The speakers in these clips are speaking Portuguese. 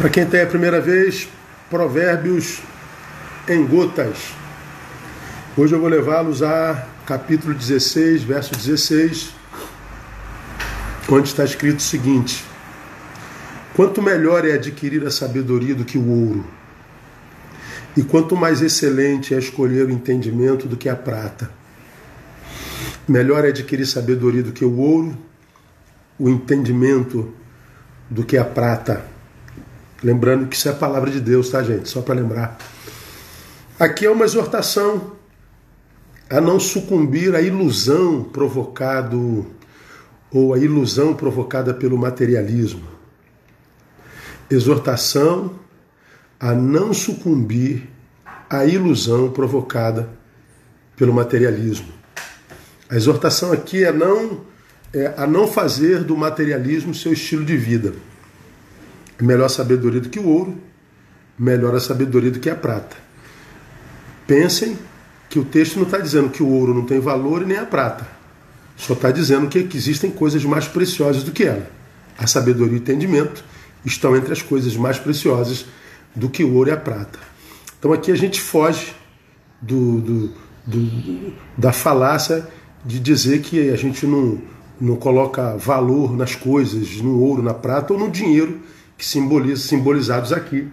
Para quem tem a primeira vez, Provérbios em gotas. Hoje eu vou levá-los a capítulo 16, verso 16, onde está escrito o seguinte: Quanto melhor é adquirir a sabedoria do que o ouro, e quanto mais excelente é escolher o entendimento do que a prata. Melhor é adquirir sabedoria do que o ouro, o entendimento do que a prata. Lembrando que isso é a palavra de Deus, tá, gente? Só para lembrar. Aqui é uma exortação a não sucumbir à ilusão provocado ou à ilusão provocada pelo materialismo. Exortação a não sucumbir à ilusão provocada pelo materialismo. A exortação aqui é não é, a não fazer do materialismo seu estilo de vida. Melhor sabedoria do que o ouro, melhor a sabedoria do que a prata. Pensem que o texto não está dizendo que o ouro não tem valor e nem a prata. Só está dizendo que, que existem coisas mais preciosas do que ela. A sabedoria e o entendimento estão entre as coisas mais preciosas do que o ouro e a prata. Então aqui a gente foge do, do, do, da falácia de dizer que a gente não, não coloca valor nas coisas, no ouro, na prata ou no dinheiro que simboliza, simbolizados aqui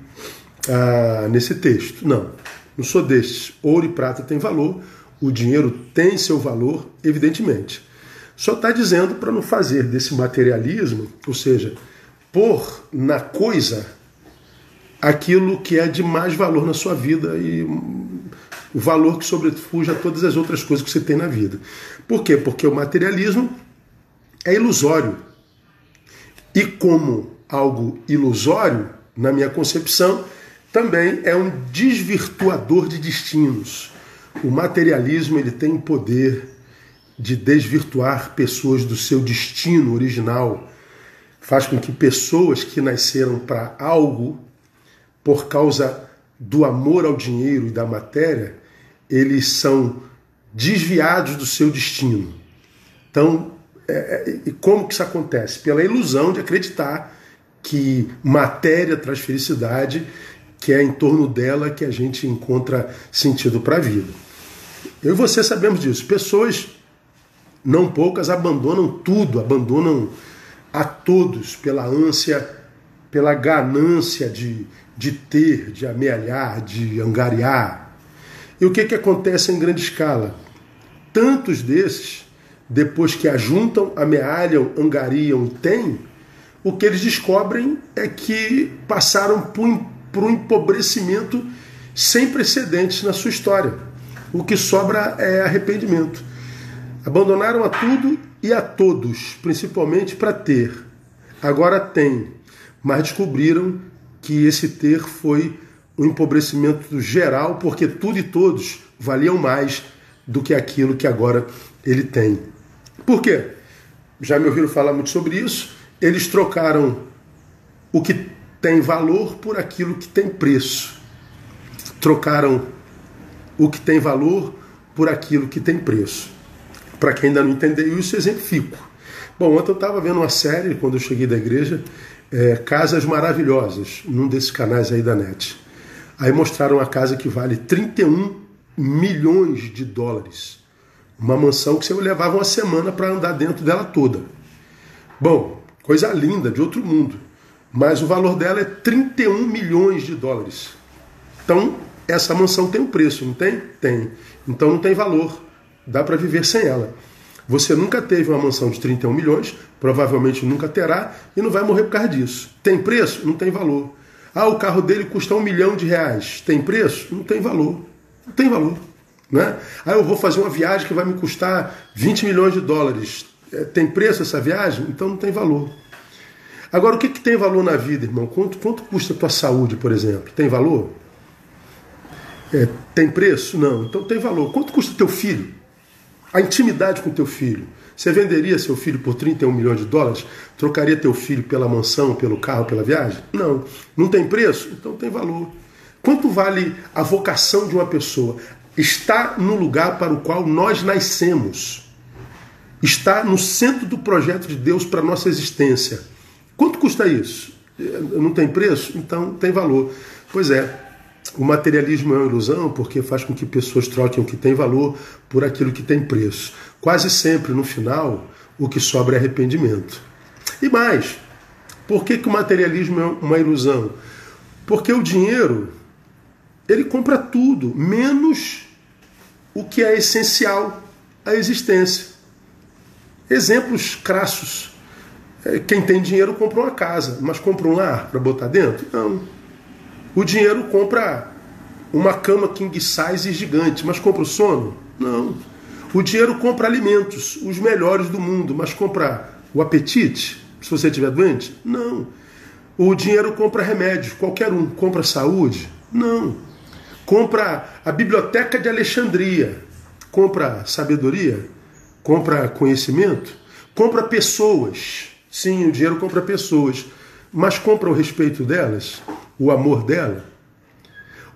ah, nesse texto. Não, não sou destes. Ouro e prata têm valor, o dinheiro tem seu valor, evidentemente. Só está dizendo para não fazer desse materialismo, ou seja, pôr na coisa aquilo que é de mais valor na sua vida e o valor que sobrepuja todas as outras coisas que você tem na vida. Por quê? Porque o materialismo é ilusório. E como algo ilusório, na minha concepção, também é um desvirtuador de destinos. O materialismo ele tem o poder de desvirtuar pessoas do seu destino original. Faz com que pessoas que nasceram para algo, por causa do amor ao dinheiro e da matéria, eles são desviados do seu destino. Então, é, é, como que isso acontece? Pela ilusão de acreditar que matéria traz felicidade, que é em torno dela que a gente encontra sentido para a vida. Eu e você sabemos disso. Pessoas, não poucas, abandonam tudo, abandonam a todos pela ânsia, pela ganância de, de ter, de amealhar, de angariar. E o que, que acontece em grande escala? Tantos desses depois que ajuntam, amealham, angariam e têm, o que eles descobrem é que passaram por um empobrecimento sem precedentes na sua história. O que sobra é arrependimento. Abandonaram a tudo e a todos, principalmente para ter. Agora têm, mas descobriram que esse ter foi um empobrecimento geral, porque tudo e todos valiam mais do que aquilo que agora ele tem. Por quê? Já me ouviram falar muito sobre isso. Eles trocaram o que tem valor por aquilo que tem preço. Trocaram o que tem valor por aquilo que tem preço. Para quem ainda não entendeu isso, exemplifico. Bom, ontem eu estava vendo uma série, quando eu cheguei da igreja, é, Casas Maravilhosas, num desses canais aí da net. Aí mostraram a casa que vale 31 milhões de dólares. Uma mansão que você levava uma semana para andar dentro dela toda. Bom, coisa linda, de outro mundo. Mas o valor dela é 31 milhões de dólares. Então, essa mansão tem um preço, não tem? Tem. Então não tem valor. Dá para viver sem ela. Você nunca teve uma mansão de 31 milhões, provavelmente nunca terá, e não vai morrer por causa disso. Tem preço? Não tem valor. Ah, o carro dele custa um milhão de reais. Tem preço? Não tem valor. Não tem valor. Né? Ah, eu vou fazer uma viagem que vai me custar 20 milhões de dólares. É, tem preço essa viagem? Então não tem valor. Agora, o que, que tem valor na vida, irmão? Quanto, quanto custa a tua saúde, por exemplo? Tem valor? É, tem preço? Não. Então tem valor. Quanto custa teu filho? A intimidade com teu filho. Você venderia seu filho por 31 milhões de dólares? Trocaria teu filho pela mansão, pelo carro, pela viagem? Não. Não tem preço? Então tem valor. Quanto vale a vocação de uma pessoa? está no lugar para o qual nós nascemos. Está no centro do projeto de Deus para a nossa existência. Quanto custa isso? não tem preço? Então tem valor. Pois é, o materialismo é uma ilusão porque faz com que pessoas troquem o que tem valor por aquilo que tem preço. Quase sempre, no final, o que sobra é arrependimento. E mais, por que, que o materialismo é uma ilusão? Porque o dinheiro, ele compra tudo, menos o que é essencial à existência. Exemplos crassos. É, quem tem dinheiro compra uma casa, mas compra um lar para botar dentro? Não. O dinheiro compra uma cama king size gigante, mas compra o sono? Não. O dinheiro compra alimentos, os melhores do mundo, mas compra o apetite? Se você estiver doente? Não. O dinheiro compra remédios, qualquer um. Compra saúde? Não. Compra a biblioteca de Alexandria. Compra sabedoria? Compra conhecimento? Compra pessoas. Sim, o dinheiro compra pessoas. Mas compra o respeito delas? O amor dela?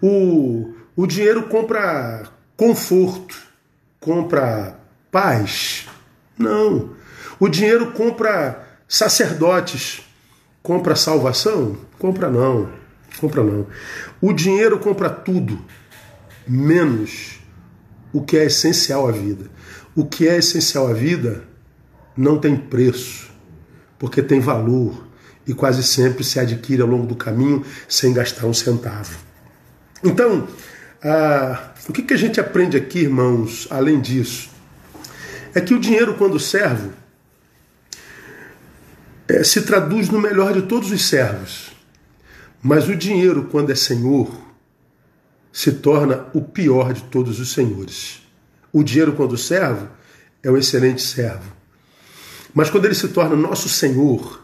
O, o dinheiro compra conforto, compra paz? Não. O dinheiro compra sacerdotes, compra salvação? Compra não. Compra não. O dinheiro compra tudo, menos o que é essencial à vida. O que é essencial à vida não tem preço, porque tem valor e quase sempre se adquire ao longo do caminho sem gastar um centavo. Então, ah, o que, que a gente aprende aqui, irmãos, além disso? É que o dinheiro, quando servo, é, se traduz no melhor de todos os servos. Mas o dinheiro, quando é senhor, se torna o pior de todos os senhores. O dinheiro, quando servo, é um excelente servo. Mas quando ele se torna nosso senhor,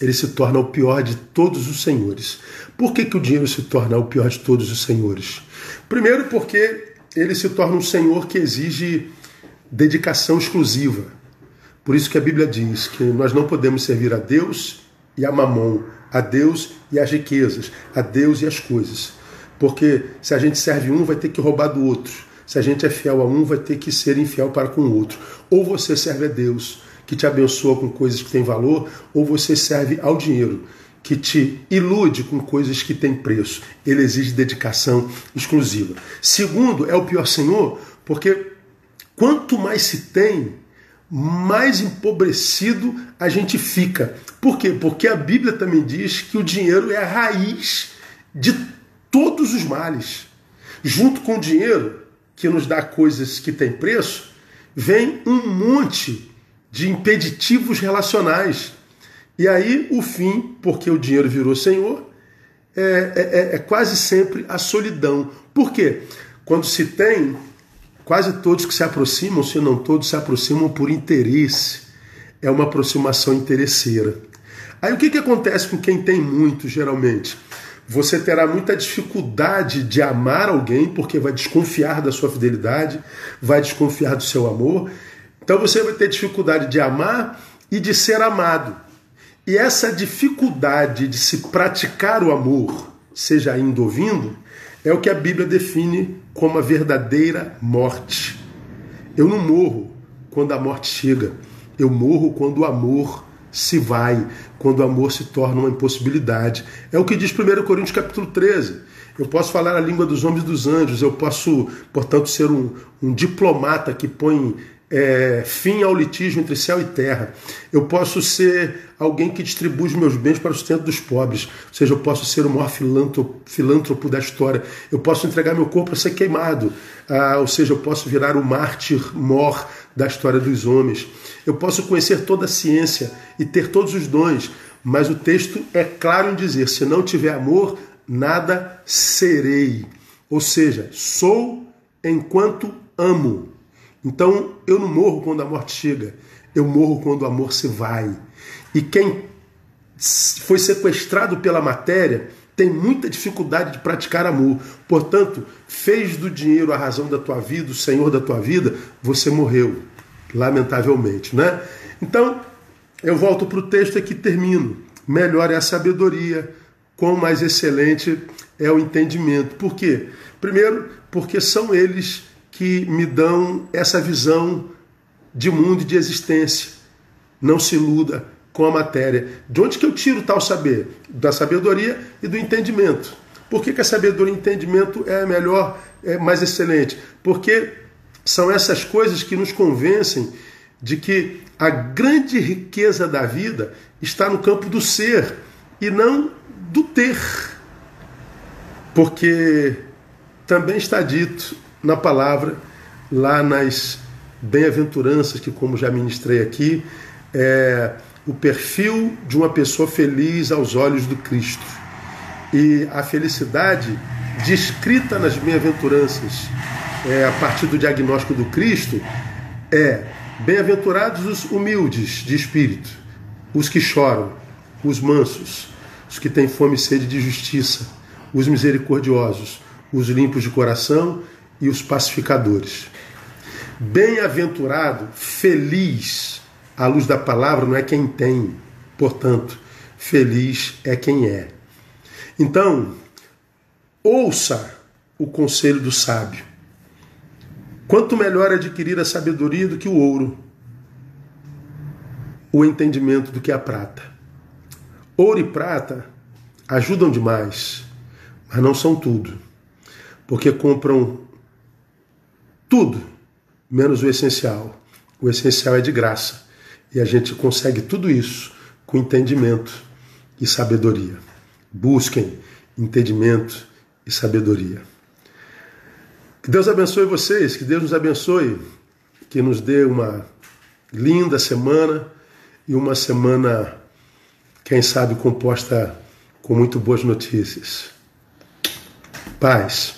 ele se torna o pior de todos os senhores. Por que, que o dinheiro se torna o pior de todos os senhores? Primeiro, porque ele se torna um senhor que exige dedicação exclusiva. Por isso que a Bíblia diz que nós não podemos servir a Deus e a mamon, a Deus e as riquezas, a Deus e as coisas. Porque se a gente serve um, vai ter que roubar do outro. Se a gente é fiel a um, vai ter que ser infiel para com o outro. Ou você serve a Deus, que te abençoa com coisas que têm valor, ou você serve ao dinheiro, que te ilude com coisas que têm preço. Ele exige dedicação exclusiva. Segundo, é o pior senhor, porque quanto mais se tem, mais empobrecido a gente fica. Por quê? Porque a Bíblia também diz que o dinheiro é a raiz de todos os males. Junto com o dinheiro, que nos dá coisas que têm preço, vem um monte de impeditivos relacionais. E aí o fim, porque o dinheiro virou senhor, é, é, é, é quase sempre a solidão. Por quê? Quando se tem, quase todos que se aproximam, se não todos, se aproximam por interesse. É uma aproximação interesseira. Aí o que, que acontece com quem tem muito, geralmente? Você terá muita dificuldade de amar alguém porque vai desconfiar da sua fidelidade, vai desconfiar do seu amor então você vai ter dificuldade de amar e de ser amado. E essa dificuldade de se praticar o amor, seja indo ou vindo, é o que a Bíblia define como a verdadeira morte. Eu não morro quando a morte chega, eu morro quando o amor se vai, quando o amor se torna uma impossibilidade. É o que diz 1 Coríntios capítulo 13. Eu posso falar a língua dos homens e dos anjos, eu posso, portanto, ser um, um diplomata que põe é, fim ao litígio entre céu e terra. Eu posso ser alguém que distribui os meus bens para o sustento dos pobres. Ou seja, eu posso ser o maior filântropo, da história. Eu posso entregar meu corpo para ser queimado. Ah, ou seja, eu posso virar o mártir mor da história dos homens. Eu posso conhecer toda a ciência e ter todos os dons. Mas o texto é claro em dizer: se não tiver amor, nada serei. Ou seja, sou enquanto amo. Então eu não morro quando a morte chega, eu morro quando o amor se vai. E quem foi sequestrado pela matéria tem muita dificuldade de praticar amor. Portanto, fez do dinheiro a razão da tua vida, o senhor da tua vida, você morreu, lamentavelmente, né? Então, eu volto para o texto aqui termino. Melhor é a sabedoria, quão mais excelente é o entendimento. Por quê? Primeiro, porque são eles que me dão essa visão de mundo e de existência. Não se iluda, com a matéria. De onde que eu tiro tal saber? Da sabedoria e do entendimento. Por que, que a sabedoria e entendimento é melhor, é mais excelente? Porque são essas coisas que nos convencem de que a grande riqueza da vida está no campo do ser e não do ter. Porque também está dito na palavra, lá nas bem-aventuranças, que, como já ministrei aqui, é o perfil de uma pessoa feliz aos olhos do Cristo. E a felicidade descrita nas bem-aventuranças, é, a partir do diagnóstico do Cristo, é bem-aventurados os humildes de espírito, os que choram, os mansos, os que têm fome e sede de justiça, os misericordiosos, os limpos de coração e os pacificadores. Bem-aventurado, feliz, à luz da palavra, não é quem tem, portanto, feliz é quem é. Então, ouça o conselho do sábio. Quanto melhor adquirir a sabedoria do que o ouro, o entendimento do que a prata. Ouro e prata ajudam demais, mas não são tudo, porque compram tudo menos o essencial. O essencial é de graça e a gente consegue tudo isso com entendimento e sabedoria. Busquem entendimento e sabedoria. Que Deus abençoe vocês, que Deus nos abençoe, que nos dê uma linda semana e uma semana, quem sabe, composta com muito boas notícias. Paz.